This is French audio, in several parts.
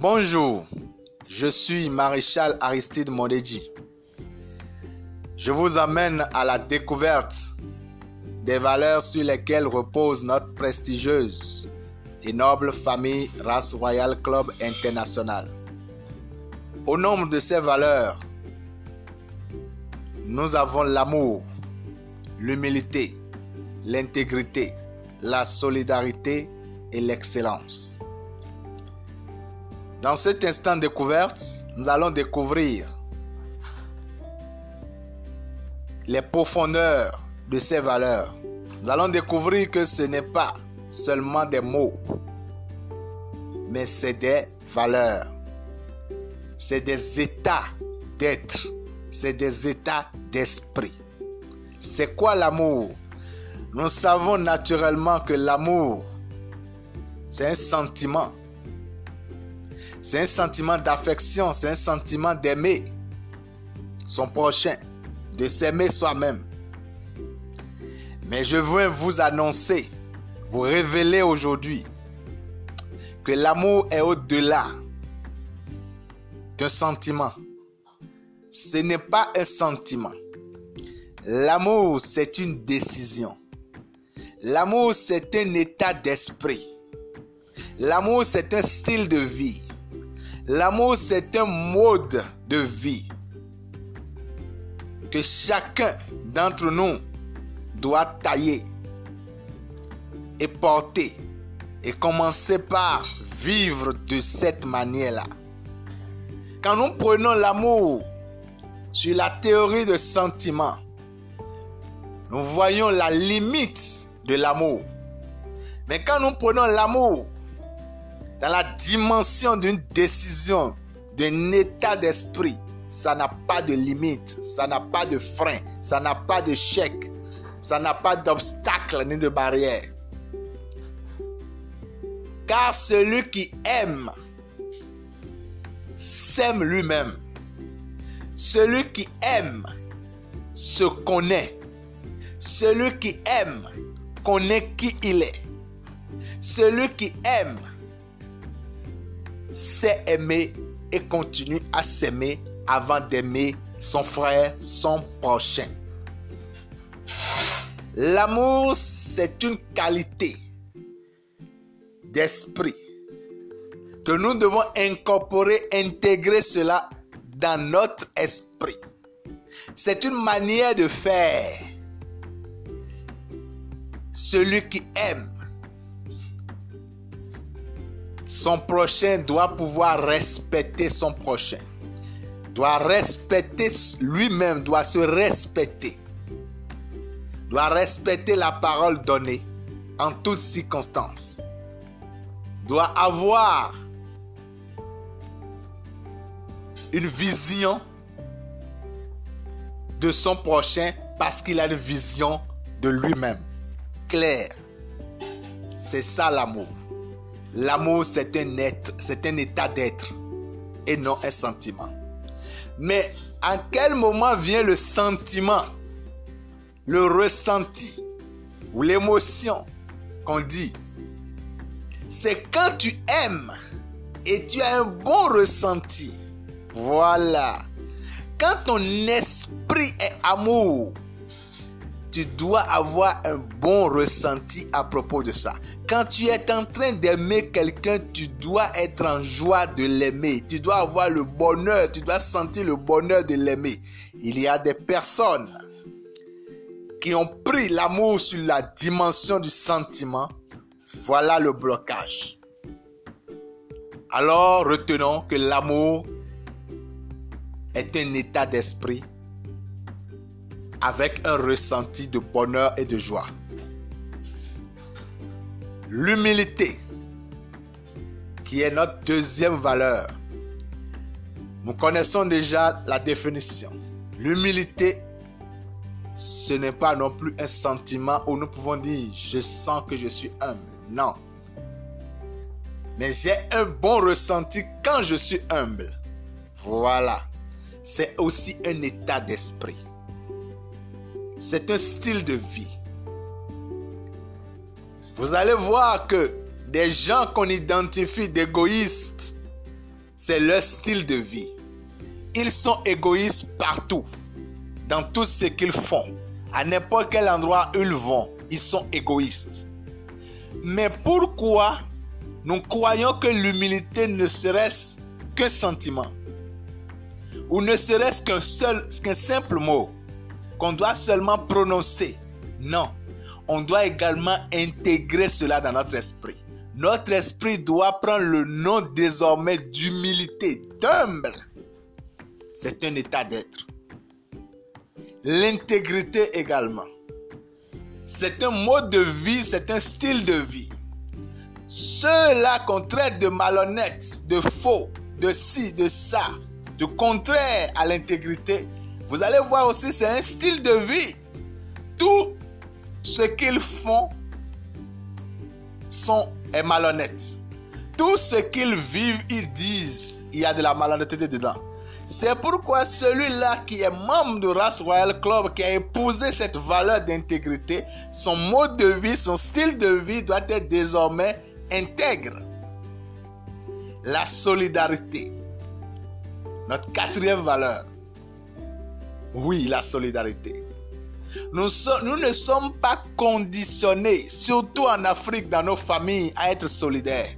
Bonjour, je suis Maréchal Aristide Mondedji. Je vous amène à la découverte des valeurs sur lesquelles repose notre prestigieuse et noble famille Race Royale Club International. Au nombre de ces valeurs, nous avons l'amour, l'humilité, l'intégrité, la solidarité et l'excellence. Dans cet instant découverte, nous allons découvrir les profondeurs de ces valeurs. Nous allons découvrir que ce n'est pas seulement des mots, mais c'est des valeurs. C'est des états d'être. C'est des états d'esprit. C'est quoi l'amour? Nous savons naturellement que l'amour, c'est un sentiment. C'est un sentiment d'affection, c'est un sentiment d'aimer son prochain, de s'aimer soi-même. Mais je veux vous annoncer, vous révéler aujourd'hui que l'amour est au-delà d'un sentiment. Ce n'est pas un sentiment. L'amour, c'est une décision. L'amour, c'est un état d'esprit. L'amour, c'est un style de vie. L'amour, c'est un mode de vie que chacun d'entre nous doit tailler et porter et commencer par vivre de cette manière-là. Quand nous prenons l'amour sur la théorie de sentiment, nous voyons la limite de l'amour. Mais quand nous prenons l'amour dans la dimension d'une décision, d'un état d'esprit, ça n'a pas de limite, ça n'a pas de frein, ça n'a pas de chèque, ça n'a pas d'obstacle ni de barrière. Car celui qui aime s'aime lui-même. Celui qui aime se connaît. Celui qui aime connaît qui il est. Celui qui aime sait aimer et continue à s'aimer avant d'aimer son frère, son prochain. L'amour, c'est une qualité d'esprit que nous devons incorporer, intégrer cela dans notre esprit. C'est une manière de faire. Celui qui aime son prochain doit pouvoir respecter son prochain. Doit respecter lui-même, doit se respecter. Doit respecter la parole donnée en toutes circonstances. Doit avoir une vision de son prochain parce qu'il a une vision de lui-même. Claire. C'est ça l'amour. L'amour, c'est un être, c'est un état d'être et non un sentiment. Mais à quel moment vient le sentiment, le ressenti ou l'émotion qu'on dit? C'est quand tu aimes et tu as un bon ressenti. Voilà. Quand ton esprit est amour, tu dois avoir un bon ressenti à propos de ça. Quand tu es en train d'aimer quelqu'un, tu dois être en joie de l'aimer. Tu dois avoir le bonheur, tu dois sentir le bonheur de l'aimer. Il y a des personnes qui ont pris l'amour sur la dimension du sentiment. Voilà le blocage. Alors retenons que l'amour est un état d'esprit avec un ressenti de bonheur et de joie. L'humilité, qui est notre deuxième valeur. Nous connaissons déjà la définition. L'humilité, ce n'est pas non plus un sentiment où nous pouvons dire je sens que je suis humble. Non. Mais j'ai un bon ressenti quand je suis humble. Voilà. C'est aussi un état d'esprit. C'est un style de vie. Vous allez voir que des gens qu'on identifie d'égoïstes c'est leur style de vie. Ils sont égoïstes partout, dans tout ce qu'ils font. À n'importe quel endroit où ils vont, ils sont égoïstes. Mais pourquoi nous croyons que l'humilité ne serait-ce qu'un sentiment? Ou ne serait-ce qu'un simple mot? Qu'on doit seulement prononcer Non, on doit également intégrer cela dans notre esprit. Notre esprit doit prendre le nom désormais d'humilité, d'humble. C'est un état d'être. L'intégrité également. C'est un mode de vie, c'est un style de vie. Ceux-là qu'on traite de malhonnêtes, de faux, de ci, de ça, de contraire à l'intégrité, vous allez voir aussi, c'est un style de vie. Tout ce qu'ils font sont, est malhonnête. Tout ce qu'ils vivent, ils disent, il y a de la malhonnêteté dedans. C'est pourquoi celui-là qui est membre de Race Royal Club, qui a épousé cette valeur d'intégrité, son mode de vie, son style de vie doit être désormais intègre. La solidarité. Notre quatrième valeur. Oui, la solidarité. Nous, ne sommes pas conditionnés, surtout en Afrique, dans nos familles, à être solidaires.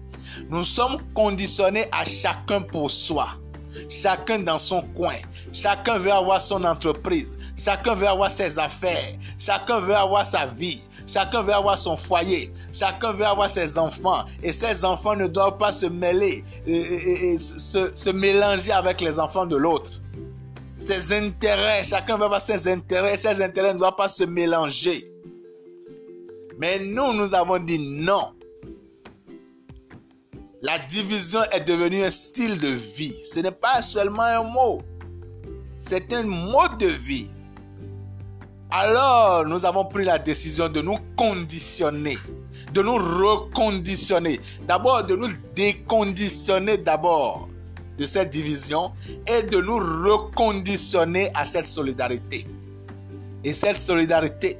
Nous sommes conditionnés à chacun pour soi. Chacun dans son coin. Chacun veut avoir son entreprise. Chacun veut avoir ses affaires. Chacun veut avoir sa vie. Chacun veut avoir son foyer. Chacun veut avoir ses enfants. Et ces enfants ne doivent pas se mêler, et, se, se mélanger avec les enfants de l'autre. Ses intérêts, chacun veut avoir ses intérêts. Ses intérêts ne doivent pas se mélanger. Mais nous, nous avons dit non. La division est devenue un style de vie. Ce n'est pas seulement un mot. C'est un mode de vie. Alors, nous avons pris la décision de nous conditionner, de nous reconditionner. D'abord, de nous déconditionner d'abord de cette division et de nous reconditionner à cette solidarité. Et cette solidarité,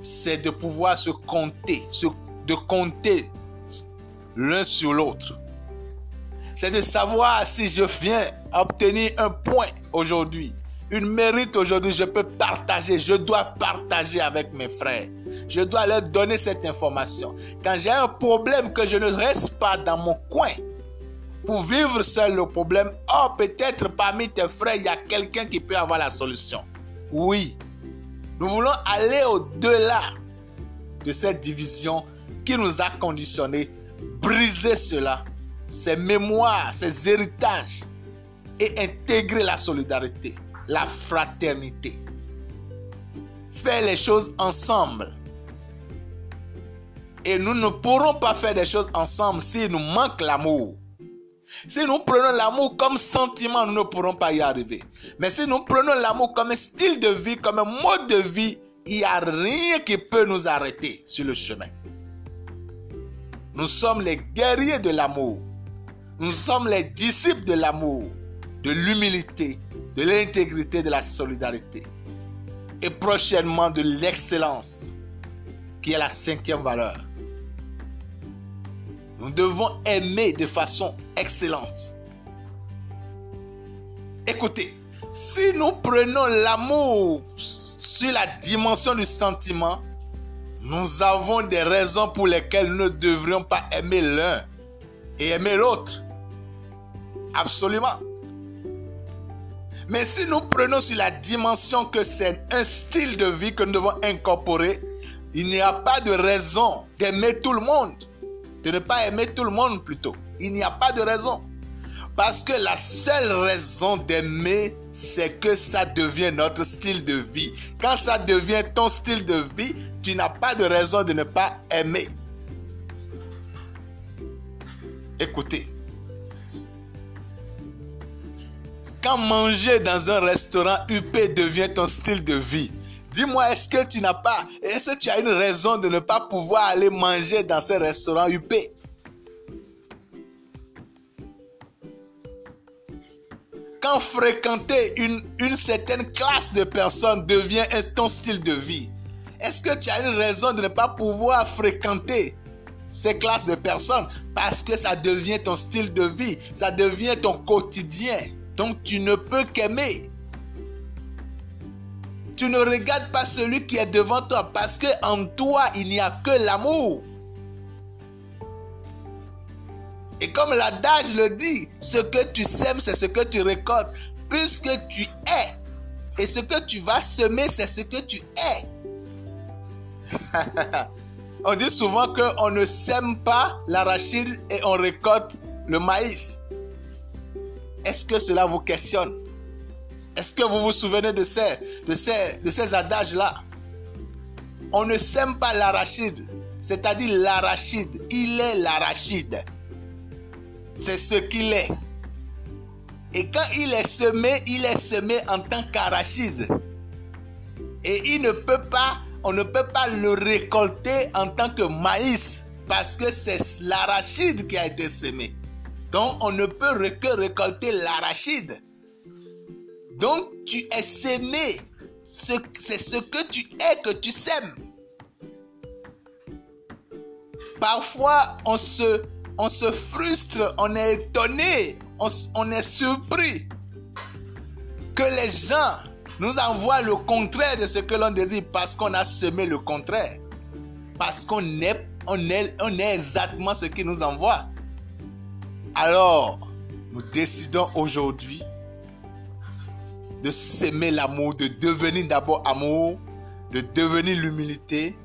c'est de pouvoir se compter, de compter l'un sur l'autre. C'est de savoir si je viens obtenir un point aujourd'hui, une mérite aujourd'hui, je peux partager, je dois partager avec mes frères. Je dois leur donner cette information. Quand j'ai un problème, que je ne reste pas dans mon coin pour vivre seul le problème. Oh, peut-être parmi tes frères, il y a quelqu'un qui peut avoir la solution. Oui, nous voulons aller au-delà de cette division qui nous a conditionnés briser cela, ces mémoires, ces héritages et intégrer la solidarité, la fraternité. Faire les choses ensemble. Et nous ne pourrons pas faire des choses ensemble s'il nous manque l'amour. Si nous prenons l'amour comme sentiment, nous ne pourrons pas y arriver. Mais si nous prenons l'amour comme un style de vie, comme un mode de vie, il n'y a rien qui peut nous arrêter sur le chemin. Nous sommes les guerriers de l'amour. Nous sommes les disciples de l'amour, de l'humilité, de l'intégrité, de la solidarité. Et prochainement de l'excellence, qui est la cinquième valeur. Nous devons aimer de façon excellente. Écoutez, si nous prenons l'amour sur la dimension du sentiment, nous avons des raisons pour lesquelles nous ne devrions pas aimer l'un et aimer l'autre. Absolument. Mais si nous prenons sur la dimension que c'est un style de vie que nous devons incorporer, il n'y a pas de raison d'aimer tout le monde. De ne pas aimer tout le monde plutôt. Il n'y a pas de raison. Parce que la seule raison d'aimer, c'est que ça devient notre style de vie. Quand ça devient ton style de vie, tu n'as pas de raison de ne pas aimer. Écoutez, quand manger dans un restaurant UP devient ton style de vie, dis-moi, est-ce que tu n'as pas, est-ce que tu as une raison de ne pas pouvoir aller manger dans ce restaurant UP Quand fréquenter une, une certaine classe de personnes devient ton style de vie, est-ce que tu as une raison de ne pas pouvoir fréquenter ces classes de personnes parce que ça devient ton style de vie, ça devient ton quotidien? Donc tu ne peux qu'aimer. Tu ne regardes pas celui qui est devant toi parce que en toi il n'y a que l'amour. Et comme l'adage le dit, ce que tu sèmes, c'est ce que tu récoltes. Puisque tu es. Et ce que tu vas semer, c'est ce que tu es. on dit souvent qu'on ne sème pas l'arachide et on récolte le maïs. Est-ce que cela vous questionne? Est-ce que vous vous souvenez de ces, de ces, de ces adages-là? On ne sème pas l'arachide, c'est-à-dire l'arachide. Il est l'arachide. C'est ce qu'il est. Et quand il est semé, il est semé en tant qu'arachide. Et il ne peut pas on ne peut pas le récolter en tant que maïs parce que c'est l'arachide qui a été semé. Donc on ne peut que récolter l'arachide. Donc tu es semé. C'est ce que tu es que tu sèmes. Parfois on se, on se frustre, on est étonné, on, est surpris que les gens nous envoie le contraire de ce que l'on désire parce qu'on a semé le contraire. Parce qu'on est, on est, on est exactement ce qu'il nous envoie. Alors, nous décidons aujourd'hui de s'aimer l'amour, de devenir d'abord amour, de devenir l'humilité,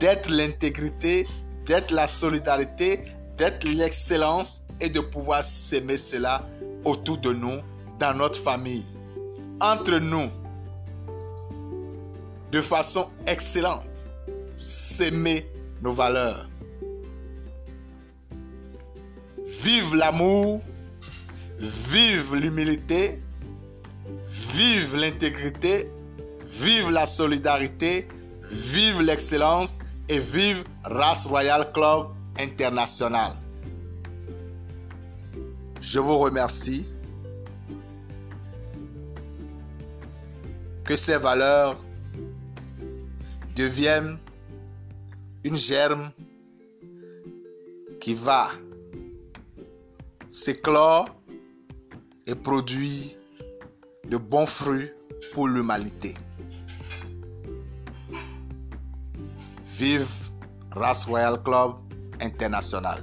d'être l'intégrité, d'être la solidarité, d'être l'excellence et de pouvoir s'aimer cela autour de nous, dans notre famille, entre nous, de façon excellente. S'aimer nos valeurs. Vive l'amour, vive l'humilité, vive l'intégrité, vive la solidarité, vive l'excellence et vive Race Royale Club International. Je vous remercie. Que ces valeurs devienne une germe qui va s'éclore et produire de bons fruits pour l'humanité. Vive Royal Club International.